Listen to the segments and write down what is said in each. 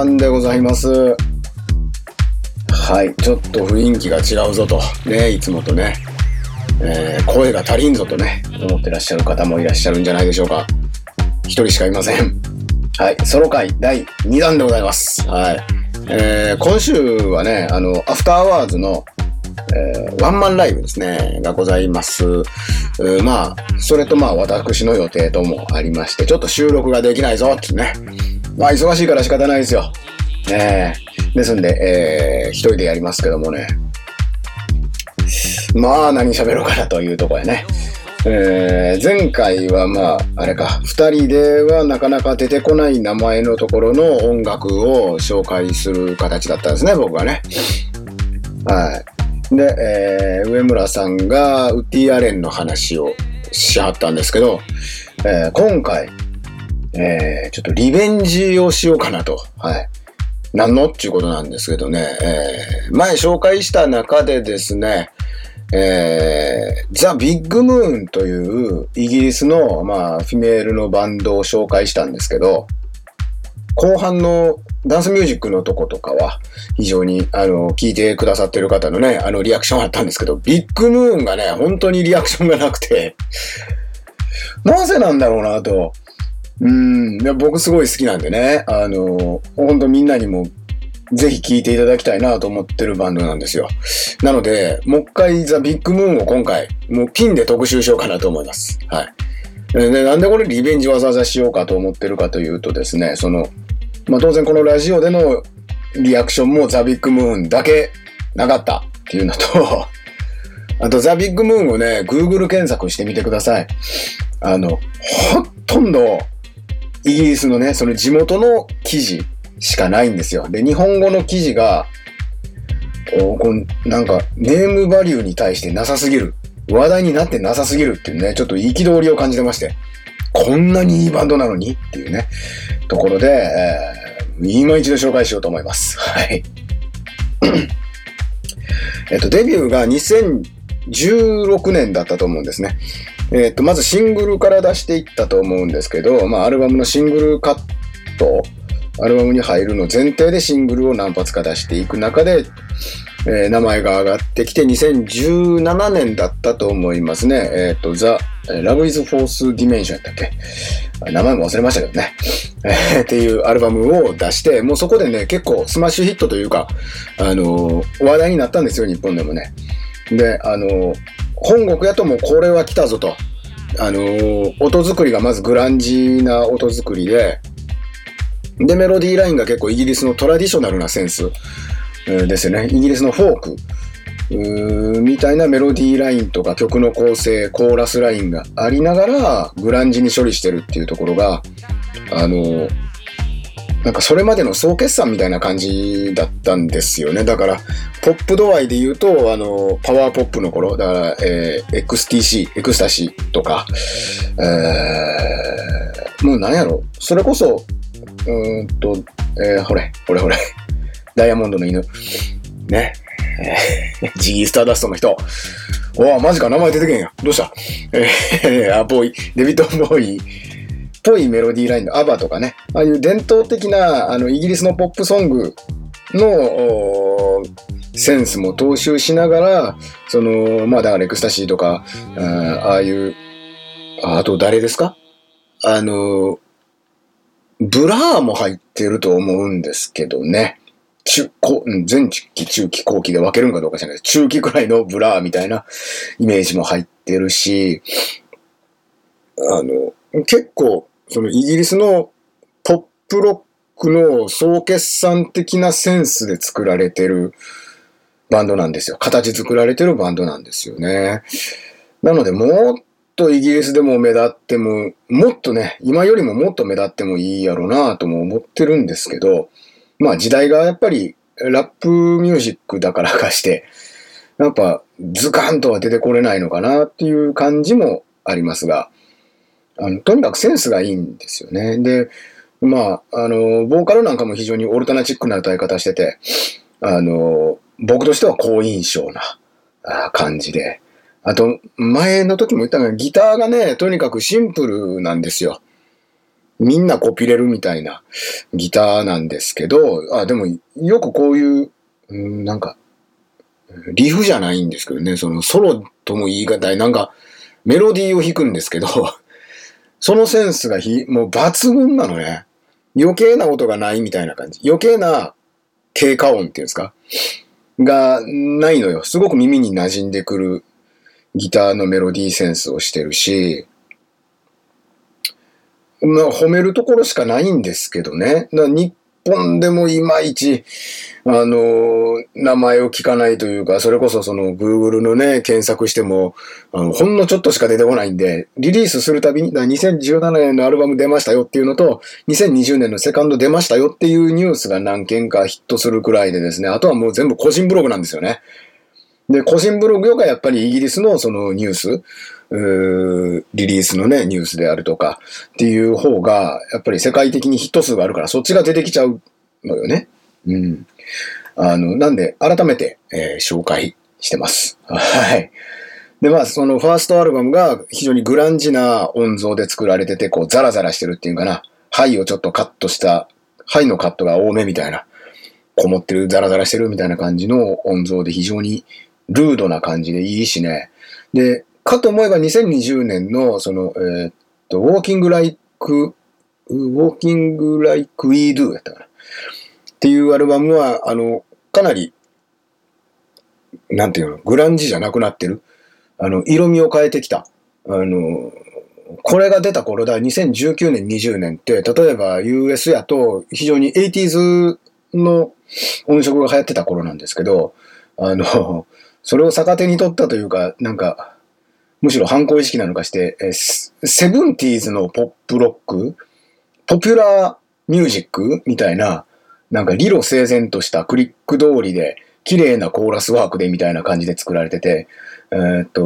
木庵でございます。はい、ちょっと雰囲気が違うぞと。ね、いつもとね。えー、声が足りんぞとね、思ってらっしゃる方もいらっしゃるんじゃないでしょうか。一人しかいません。はい、ソロ回第2弾でございます。はい。えー、今週はね、あの、アフターアワーズの、えーワンマンライブですね、がございます。まあ、それとまあ、私の予定ともありまして、ちょっと収録ができないぞってね。まあ、忙しいから仕方ないですよ。ねえ。ですんで、えー、一人でやりますけどもね。まあ、何喋ろうかなというところやね。えー前回はまあ、あれか、二人ではなかなか出てこない名前のところの音楽を紹介する形だったんですね、僕はね。はい。で、えー上村さんがウッディ・アレンの話をしはったんですけど、えー今回、えーちょっとリベンジをしようかなと。はい。何の？っていうことなんですけどね、えー前紹介した中でですね、えー、ザ・ビッグ・ムーンというイギリスの、まあ、フィメールのバンドを紹介したんですけど、後半のダンスミュージックのとことかは、非常に、あの、聞いてくださってる方のね、あの、リアクションあったんですけど、ビッグ・ムーンがね、本当にリアクションがなくて、なぜなんだろうなと。うん、いや僕すごい好きなんでね、あの、本当みんなにもぜひ聴いていただきたいなと思ってるバンドなんですよ。なので、もう一回ザ・ビッグムーンを今回、もうピンで特集しようかなと思います。はい。でなんでこれリベンジわざわざしようかと思ってるかというとですね、その、まあ当然このラジオでのリアクションもザ・ビッグムーンだけなかったっていうのと、あとザ・ビッグムーンをね、Google 検索してみてください。あの、ほとんどイギリスのね、その地元の記事しかないんですよ。で、日本語の記事が、こんなんか、ネームバリューに対してなさすぎる。話題になってなさすぎるっていうね、ちょっと憤りを感じてまして。こんなにいいバンドなのにっていうね、ところで、えー、今一度紹介しようと思います。はい。えっと、デビューが2016年だったと思うんですね。えっと、まずシングルから出していったと思うんですけど、まあ、アルバムのシングルカット、アルバムに入るの前提でシングルを何発か出していく中で、えー名前が上がってきて2017年だったと思いますね。えっ、と、 The Love in Fourth Dimension やったっけ？名前も忘れましたけどね。えーっていうアルバムを出して、もうそこでね、結構スマッシュヒットというか、あのー話題になったんですよ、日本でもね。で、あのー本国やともうこれは来たぞと。あのー音作りがまずグランジな音作りで、で、メロディーラインが結構イギリスのトラディショナルなセンスですよね。イギリスのフォークーみたいなメロディーラインとか曲の構成、コーラスラインがありながら、グランジに処理してるっていうところが、あの、なんかそれまでの総決算みたいな感じだったんですよね。だから、ポップ度合いで言うと、あの、パワーポップの頃、だから、えー XTC、エクスタシーとか、えーもうなんやろ、それこそ、うんと、えーほれ、ほれほれ、ダイヤモンドの犬。ね。えージギースターダストの人。おわ、マジか、名前出てけんや。どうした？えー、あ、ボウイ、デビッド・ボウイ、ぽいメロディーラインのアバとかね。ああいう伝統的な、あの、イギリスのポップソングの、センスも踏襲しながら、その、まあ、だからエクスタシーとか、ああいう、あと誰ですか？あの、ブラーも入ってると思うんですけどね。中、こ前期、中期、後期で分けるんかどうか知らない。中期くらいのブラーみたいなイメージも入ってるし、あの、結構、そのイギリスのポップロックの総決算的なセンスで作られてるバンドなんですよ。形作られてるバンドなんですよね。なので、もっとイギリスでも目立っても、もっとね、今よりももっと目立ってもいいやろなとも思ってるんですけど、まあ時代がやっぱりラップミュージックだからかして、やっぱズカンとは出てこれないのかなっていう感じもありますが、あのとにかくセンスがいいんですよね。で、まあ、あの、ボーカルなんかも非常にオルタナチックな歌い方してて、あの、僕としては好印象な感じで。あと、前の時も言ったが、ギターがね、とにかくシンプルなんですよ。みんなコピれるみたいなギターなんですけど、あ、でもよくこういう、なんか、リフじゃないんですけどね、そのソロとも言い難い、なんかメロディーを弾くんですけど、そのセンスがひもう抜群なのね。余計な音がないみたいな感じ。余計な経過音っていうんですか？がないのよ。すごく耳に馴染んでくるギターのメロディーセンスをしてるし、まあ、褒めるところしかないんですけどね。日本でもいまいち、あの、名前を聞かないというか、それこそその Google のね、検索しても、あの、ほんのちょっとしか出てこないんで、リリースするたびに、2017年のアルバム出ましたよっていうのと、2020年のセカンド出ましたよっていうニュースが何件かヒットするくらいでですね、あとはもう全部個人ブログなんですよね。で、個人ブログがやっぱりイギリスのそのニュース、リリースのね、ニュースであるとかっていう方が、やっぱり世界的にヒット数があるから、そっちが出てきちゃうのよね。うん。あの、なんで、改めて、えー、紹介してます。はい。で、まあ、そのファーストアルバムが非常にグランジな音像で作られてて、こう、ザラザラしてるっていうかな、ハイをちょっとカットした、ハイのカットが多めみたいな、こもってる、ザラザラしてるみたいな感じの音像で非常にルードな感じでいいしね。で、かと思えば2020年の、その、えー、っと、ウォーキングライク、ウォーキングライクウィードゥやったかな。っていうアルバムは、あの、かなり、なんていうの、グランジじゃなくなってる。あの、色味を変えてきた。あの、これが出た頃だ、2019年、20年って、例えば US やと非常に 80s の音色が流行ってた頃なんですけど、あの、それを逆手に取ったというか、なんか、むしろ反抗意識なのかして、え seventies のポップロック、ポピュラーミュージックみたいな、なんか理路整然としたクリック通りで、綺麗なコーラスワークでみたいな感じで作られてて、えー、っと、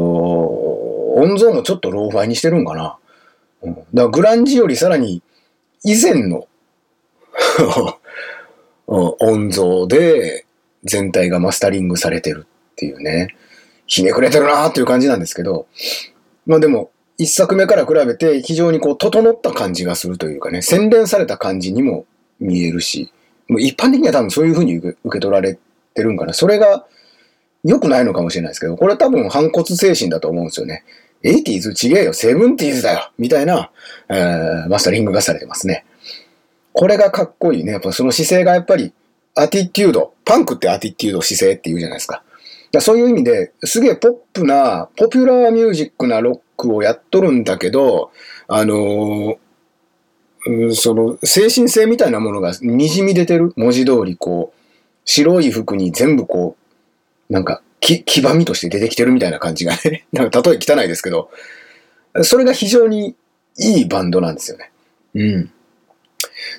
音像もちょっとローファイにしてるんかな。うん、だからグランジよりさらに以前の 音像で全体がマスタリングされてるっていうね。ひねくれてるなーっていう感じなんですけど、まあでも、一作目から比べて非常にこう整った感じがするというかね、洗練された感じにも見えるし、もう一般的には多分そういうふうに受け取られてるんかな。それが良くないのかもしれないですけど、これ多分反骨精神だと思うんですよね。80s ちげえよ、70s だよみたいな、えー、マスタリングがされてますね。これがかっこいいね。やっぱその姿勢がやっぱり、アティテュード、パンクってアティテュード姿勢って言うじゃないですか。だそういう意味で、すげえポップな、ポピュラーミュージックなロックをやっとるんだけど、あのー、その、精神性みたいなものが滲み出てる？文字通りこう、白い服に全部こう、なんか、き、黄ばみとして出てきてるみたいな感じがね。なんか、例え汚いですけど、それが非常にいいバンドなんですよね。うん。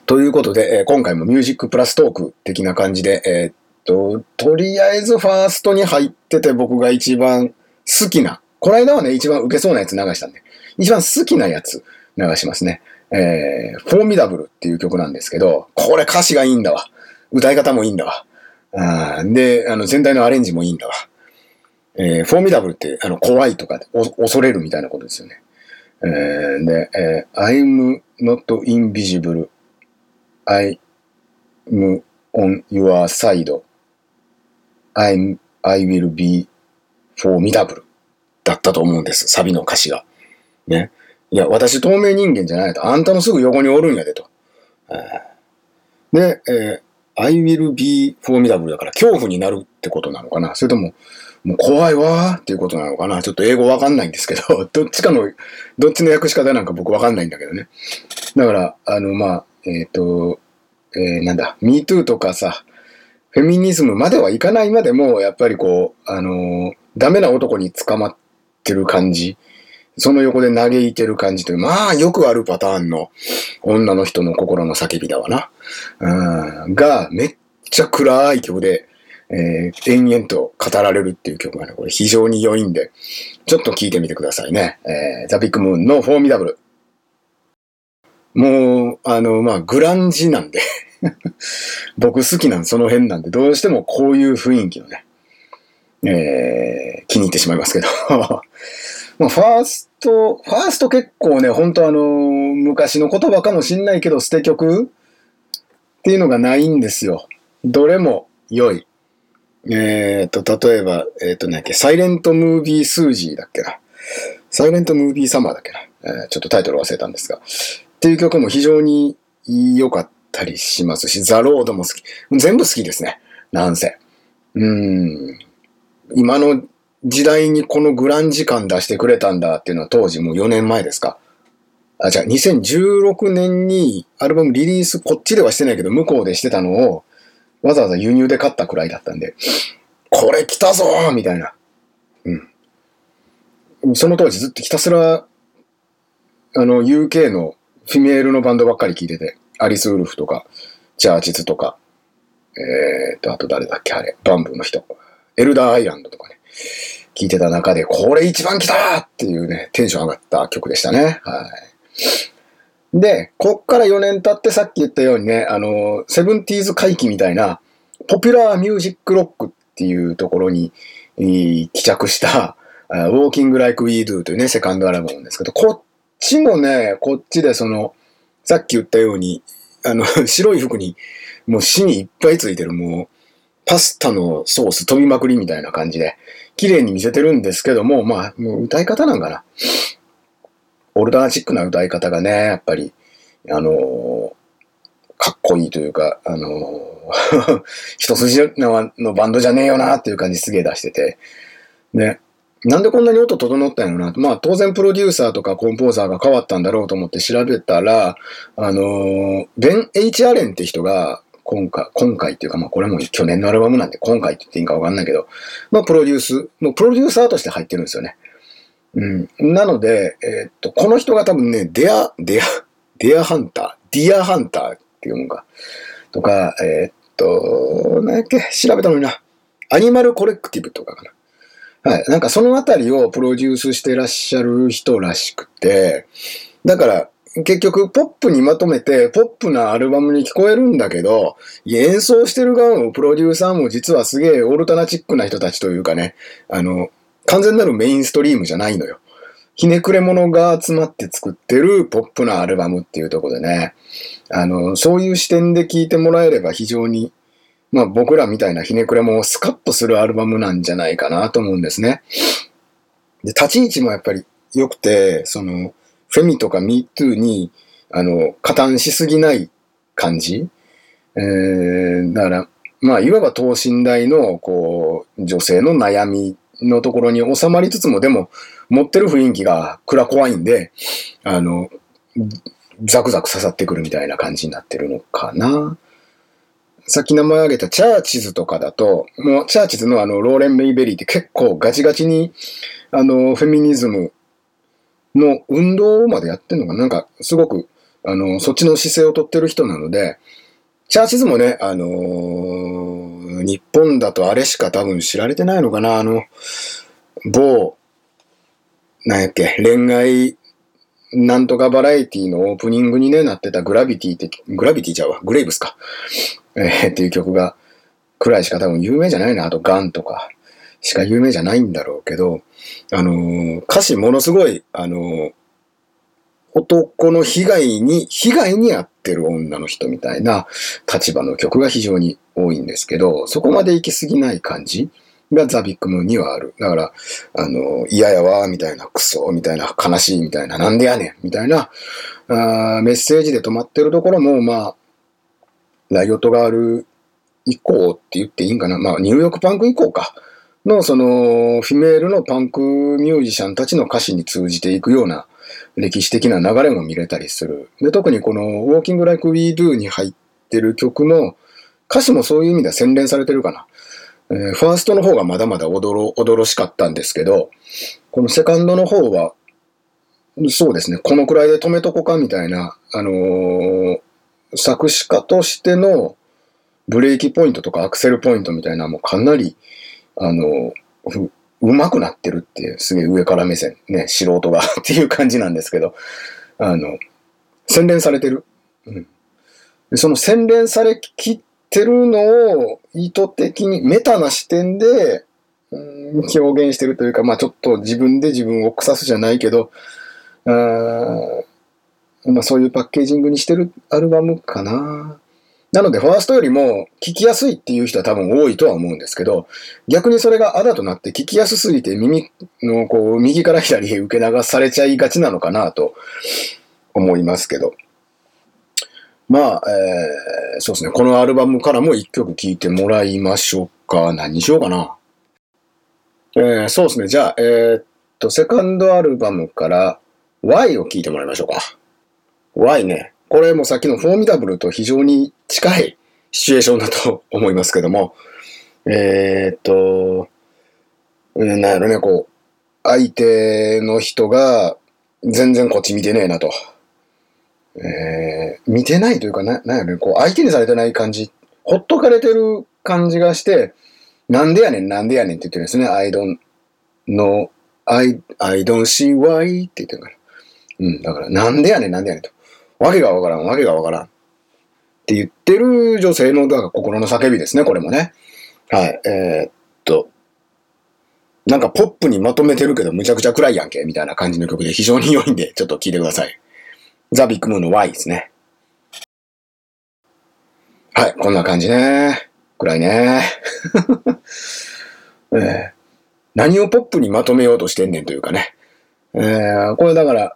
ということで、今回もミュージックプラストーク的な感じで、えー、と、とりあえずファーストに入ってて僕が一番好きな、この間はね、一番受けそうなやつ流したんで、一番好きなやつ流しますね。えー、フォーミダブルっていう曲なんですけど、これ歌詞がいいんだわ。歌い方もいいんだわ。あで、あの、全体のアレンジもいいんだわ。えー、フォーミダブルって、あの、怖いとか、恐れるみたいなことですよね。えー、で、えー、I'm not invisible. I'm on your side. I'm, I will be formidable だったと思うんです。サビの歌詞が。ね。いや、私透明人間じゃないと。あんたのすぐ横におるんやでと。で、えー、I will be formidable だから恐怖になるってことなのかなそれとも、もう怖いわーっていうことなのかなちょっと英語わかんないんですけど、どっちかの、どっちの訳し方なんか僕わかんないんだけどね。だから、あの、まあ、えっ、ー、と、えー、なんだ、MeToo とかさ、フェミニズムまではいかないまでも、やっぱりこう、あのー、ダメな男に捕まってる感じ、その横で嘆いてる感じという、まあ、よくあるパターンの女の人の心の叫びだわな。うん、が、めっちゃ暗い曲で、えー、延々と語られるっていう曲がね、これ非常に良いんで、ちょっと聴いてみてくださいね。えー、ザ・ビッグ・ムーンのフォーミダブル。もう、あの、まあ、グランジなんで 僕好きなんその辺なんで、どうしてもこういう雰囲気のね、えー、気に入ってしまいますけど まあ、ファースト、ファースト結構ね、本当あの、昔の言葉かもしんないけど、捨て曲っていうのがないんですよ。どれも良い。えっ、ー、と、例えば、えっ、ー、と、なんだっけ、サイレントムービースージーだっけな。サイレントムービーサマーだっけな。えー、ちょっとタイトル忘れたんですが。っていう曲も非常に良かったりしますし、ザ・ロードも好き。全部好きですね。なんせ。うん。今の時代にこのグランジ感出してくれたんだっていうのは当時もう4年前ですか。あ、じゃあ2016年にアルバムリリースこっちではしてないけど向こうでしてたのをわざわざ輸入で買ったくらいだったんで、これ来たぞーみたいな。うん。その当時ずっとひたすら、あの UK のフィメールのバンドばっかり聴いてて、アリス・ウルフとか、チャーチズとか、えーと、あと誰だっけあれ、バンブーの人。エルダーアイランドとかね。聴いてた中で、これ一番来たっていうね、テンション上がった曲でしたね。はい。で、こっから4年経ってさっき言ったようにね、あの、セブンティーズ回帰みたいな、ポピュラーミュージックロックっていうところに、帰着した、Walking Like We Do というね、セカンドアルバムなんですけど、こっちもね、こっちでその、さっき言ったように、あの、白い服に、もう死にいっぱいついてる、もう、パスタのソース飛びまくりみたいな感じで、綺麗に見せてるんですけども、まあ、もう歌い方なんかな。オルダーチックな歌い方がね、やっぱり、あのー、かっこいいというか、あのー、一筋ののバンドじゃねえよなっていう感じすげえ出してて、ね、なんでこんなに音整ったんやろなまあ当然プロデューサーとかコンポーザーが変わったんだろうと思って調べたら、あのー、ベン・ H・ アレンって人が、今回、今回っていうか、まあこれも去年のアルバムなんで、今回って言っていいかわかんないけど、まあプロデュース、もうプロデューサーとして入ってるんですよね。うん。なので、えー、っと、この人が多分ね、デア、デア、デアハンター、ディアハンターっていうもんか。とか、えー、っと、何やっけ、調べたのにな。アニマルコレクティブとかかな。はい。なんかそのあたりをプロデュースしてらっしゃる人らしくて、だから、結局、ポップにまとめて、ポップなアルバムに聞こえるんだけど、演奏してる側もプロデューサーも実はすげえオルタナチックな人たちというかね、あの、完全なるメインストリームじゃないのよ。ひねくれ者が集まって作ってるポップなアルバムっていうとこでね、あの、そういう視点で聴いてもらえれば非常に、まあ僕らみたいなひねくれもスカッとするアルバムなんじゃないかなと思うんですね。で、立ち位置もやっぱり良くて、その、フェミとか MeToo に、あの、加担しすぎない感じ。えー、だから、まあ、いわば等身大の、こう、女性の悩みのところに収まりつつも、でも、持ってる雰囲気が暗怖いんで、あの、ザクザク刺さってくるみたいな感じになってるのかな。さっき名前挙げたチャーチズとかだと、もうチャーチズのあの、ローレン・メイベリーって結構ガチガチに、あの、フェミニズムの運動までやってんのかな。んか、すごく、あの、そっちの姿勢をとってる人なので、チャーチズもね、あのー、日本だとあれしか多分知られてないのかな、あの、某、なんやっけ、恋愛、なんとかバラエティのオープニングにね、なってたグラビティって、グラビティちゃうわ、グレイブスか。えー、っていう曲が、くらいしか多分有名じゃないな。あと、ガンとか、しか有名じゃないんだろうけど、あのー、歌詞ものすごい、あのー、男の被害に、被害に遭ってる女の人みたいな立場の曲が非常に多いんですけど、そこまで行き過ぎない感じがザ・ビッグムーンにはある。だから、あの、嫌やわ、みたいな、クソ、みたいな、悲しい、みたいな、なんでやねん、みたいな、あメッセージで止まってるところも、まあ、ライオットがある以降って言っていいんかな？まあ、ニューヨークパンク以降か。の、その、フィメールのパンクミュージシャンたちの歌詞に通じていくような歴史的な流れも見れたりする。で、特にこの Walking Like We Do に入ってる曲も、歌詞もそういう意味では洗練されてるかな。えー、ファーストの方がまだまだ驚、驚しかったんですけど、このセカンドの方は、そうですね、このくらいで止めとこかみたいな、あのー、作詞家としてのブレーキポイントとかアクセルポイントみたいなもうかなりあの、うまくなってるっていう、すげえ上から目線、ね、素人がっていう感じなんですけど、あの、洗練されてる。うん。でその洗練されきってるのを意図的にメタな視点で、うん表現してるというか、まあちょっと自分で自分を腐すじゃないけど、あまあそういうパッケージングにしてるアルバムかな。なので、ファーストよりも聞きやすいっていう人は多分多いとは思うんですけど、逆にそれがあだとなって聞きやすすぎて耳のこう、右から左へ受け流されちゃいがちなのかなと思いますけど。まあ、えー、そうですね。このアルバムからも一曲聴いてもらいましょうか。何にしようかな。えー、そうですね。じゃあ、えー、っと、セカンドアルバムから Y を聴いてもらいましょうか。Y ね。これもさっきのフォーミダブルと非常に近いシチュエーションだと 思いますけども、えー、っと、なんやろね、こう、相手の人が全然こっち見てねえなと。えー、見てないというか、な、なんやろね、こう、相手にされてない感じ、ほっとかれてる感じがして、なんでやねん、なんでやねんって言ってるんですね。I don't know, I, I don't see why って言ってるから。うん、だから、なんでやねん、なんでやねんと。わけがわからん、わけがわからん。って言ってる女性の、だから心の叫びですね、これもね。はい、えー、っと。なんかポップにまとめてるけど、むちゃくちゃ暗いやんけ、みたいな感じの曲で非常に良いんで、ちょっと聴いてください。ザ・ビッグムーンの Y ですね。はい、こんな感じね。暗いね。えー、何をポップにまとめようとしてんねんというかね。えー、これだから、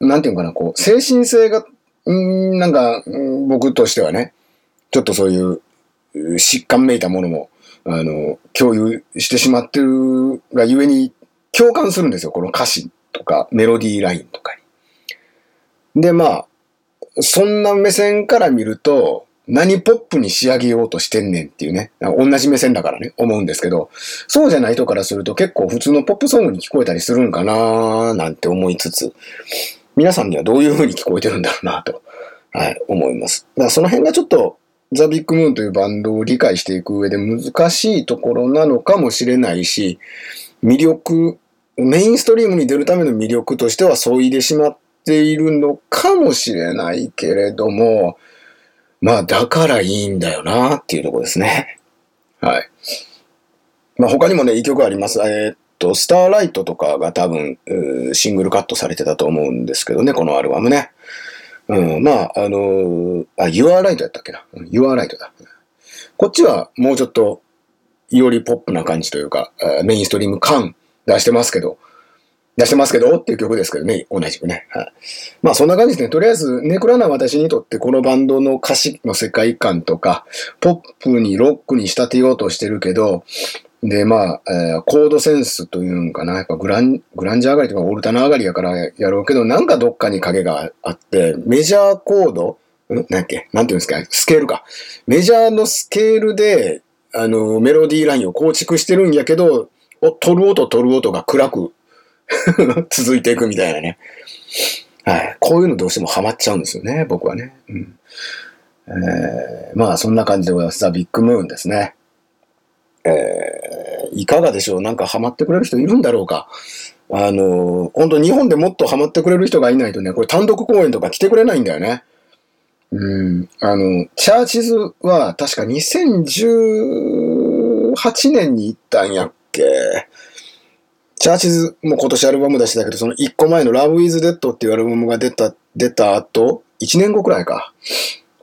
なんていうかな、こう、精神性が、んなんか、僕としてはね、ちょっとそういう疾患めいたものも、あの、共有してしまってるがゆえに共感するんですよ。この歌詞とかメロディーラインとかに。で、まあ、そんな目線から見ると、何ポップに仕上げようとしてんねんっていうね、同じ目線だからね、思うんですけど、そうじゃない人からすると結構普通のポップソングに聞こえたりするんかなーなんて思いつつ、皆さんにはどういう風に聞こえてるんだろうなと、はい、思います。だからその辺がちょっと、ザ・ビッグ・ムーンというバンドを理解していく上で難しいところなのかもしれないし、魅力、メインストリームに出るための魅力としてはそいでしまっているのかもしれないけれども、まあ、だからいいんだよなっていうとこですね。はい。まあ、他にもね、いい曲あります。えー、っと、スターライトとかが多分、シングルカットされてたと思うんですけどね、このアルバムね。うん、まあ、あのー、あ、Your Right やったっけな？Your Right だ。こっちはもうちょっと、よりポップな感じというか、メインストリーム感出してますけど、出してますけどっていう曲ですけどね、同じくね。はい、まあそんな感じですね。とりあえず、ネクラな私にとってこのバンドの歌詞の世界観とか、ポップにロックに仕立てようとしてるけど、で、まあ、えー、コードセンスというんかな。やっぱグラン、グランジ上がりとかオルタナ上がりやからやろうけど、なんかどっかに影があって、メジャーコード、んなんやっけ？なんていうんですか？スケールか。メジャーのスケールで、あの、メロディーラインを構築してるんやけど、お、取る音取る音が暗く 続いていくみたいなね。はい。こういうのどうしてもハマっちゃうんですよね、僕はね。うん。えー、まあ、そんな感じでございます。ザ・ビッグムーンですね。えー、いかがでしょう？なんかハマってくれる人いるんだろうか？あの、本当日本でもっとハマってくれる人がいないとね、これ単独公演とか来てくれないんだよね。うん。あの、チャーチズは確か2018年に行ったんやっけ？チャーチズも今年アルバム出してたけど、その1個前の Love is Dead っていうアルバムが出た、出た後、1年後くらいか。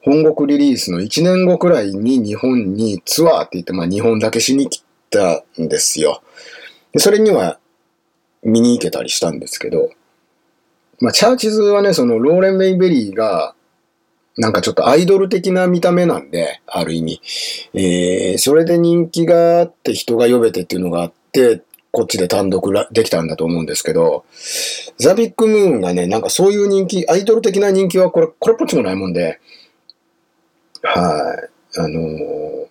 本国リリースの1年後くらいに日本にツアーって言って、まあ日本だけしに来たんですよ。でそれには見に行けたりしたんですけど、まあチャーチズはね、そのローレン・メイベリーが、なんかちょっとアイドル的な見た目なんで、ある意味。えー、それで人気があって人が呼べてっていうのがあって、こっちで単独できたんだと思うんですけど、ザ・ビッグ・ムーンがね、なんかそういう人気、アイドル的な人気はこれ、これっぽっちもないもんで、はい。あのー、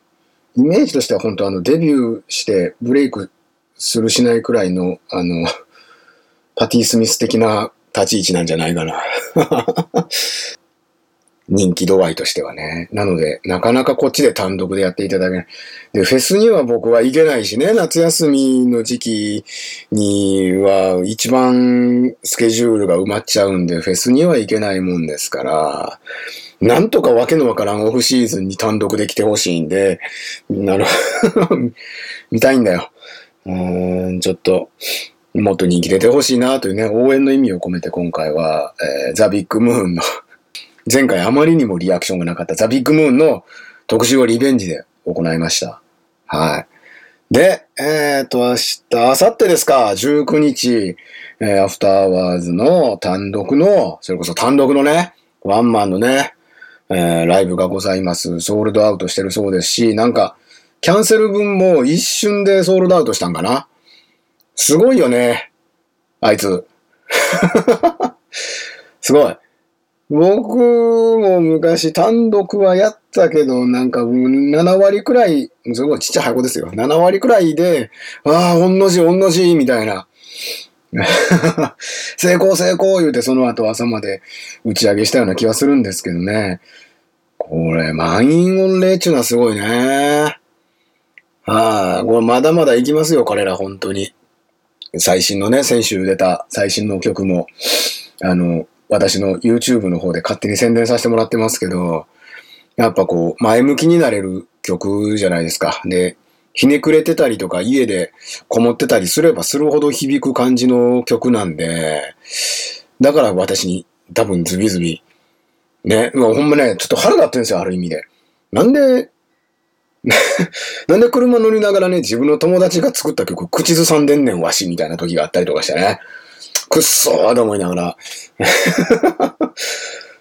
イメージとしては本当あの、デビューしてブレイクするしないくらいの、あの、パティ・スミス的な立ち位置なんじゃないかな。人気度合いとしてはね。なので、なかなかこっちで単独でやっていただけない。で、フェスには僕は行けないしね、夏休みの時期には一番スケジュールが埋まっちゃうんで、フェスには行けないもんですから、なんとかわけのわからんオフシーズンに単独で来てほしいんで、なる、見たいんだよ。うーん、ちょっと、もっと人気出てほしいなというね、応援の意味を込めて今回は、えーザ・ビッグムーンの、前回あまりにもリアクションがなかったザ・ビッグムーンの特集をリベンジで行いました。はい。で、えっ、と、明日、明後日ですか、19日、えーアフターワーズの単独の、それこそ単独のね、ワンマンのね、えーライブがございます。ソールドアウトしてるそうですし、なんか、キャンセル分も一瞬でソールドアウトしたんかなすごいよね。あいつ。すごい。僕も昔単独はやったけど、なんか7割くらい、すごいちっちゃい箱ですよ。7割くらいで、ああ、おんの字おんの字みたいな。成功成功言うてその後朝まで打ち上げしたような気はするんですけどね。これ、満員御礼っちゅうのはすごいね。はい、これまだまだ行きますよ、彼ら、本当に。最新のね、先週出た最新の曲も、あの、私の YouTube の方で勝手に宣伝させてもらってますけど、やっぱこう、前向きになれる曲じゃないですか。で、ひねくれてたりとか、家でこもってたりすればするほど響く感じの曲なんで、だから私に多分ズビズビ、ね、うわほんまね、ちょっと腹立ってるんですよ、ある意味で。なんで、なんで車乗りながらね、自分の友達が作った曲、口ずさんでんねんわし、みたいな時があったりとかしてね。くっそーと思いながら、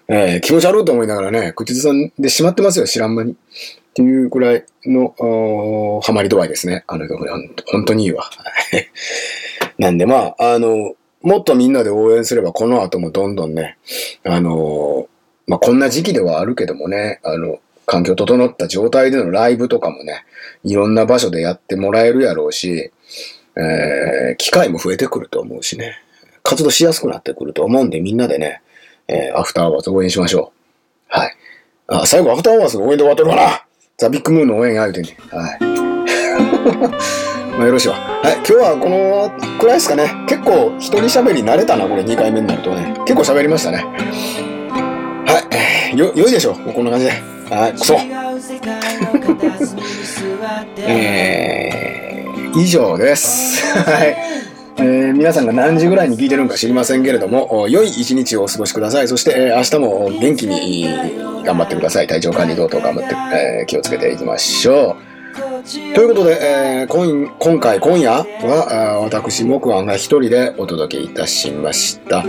えー気持ち悪いと思いながらね、口ずさんでしまってますよ、知らん間に。っていうくらいの、おーハマり度合いですね。あの曲、本当にいいわ。なんでまあ、あの、もっとみんなで応援すれば、この後もどんどんね、あの、まあこんな時期ではあるけどもね、あの、環境整った状態でのライブとかもね、いろんな場所でやってもらえるやろうし、えー機会も増えてくると思うしね、活動しやすくなってくると思うんで、みんなでね、えーアフターアワーズ応援しましょう。はい。あ、最後アフターアワーズの応援で終わってるかなザ・ビッグムーンの応援や言うてんね。はい。まあよろしいわ。はい。今日はこのくらいですかね。結構一人喋り慣れたな、これ2回目になるとね。結構喋りましたね。はい。よ、良いでしょうこんな感じで。はい。くそ。えー、以上です。はい。えー皆さんが何時ぐらいに聞いてるのか知りませんけれども、良い一日をお過ごしください。そして、えー明日も元気に頑張ってください。体調管理等々頑張って、えー気をつけていきましょう。ということで、えー今今回、今夜は、私、木庵が一人でお届けいたしました。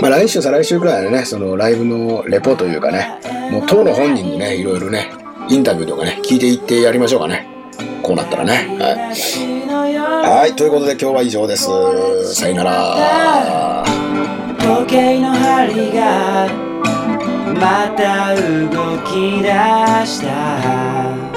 まあ、来週、再来週くらいでね、そのライブのレポというかね、もう当の本人にね、いろいろね、インタビューとかね、聞いていってやりましょうかね。こうなったらね。はい。はい、ということで今日は以上です。さよなら。時計の針がまた動き出した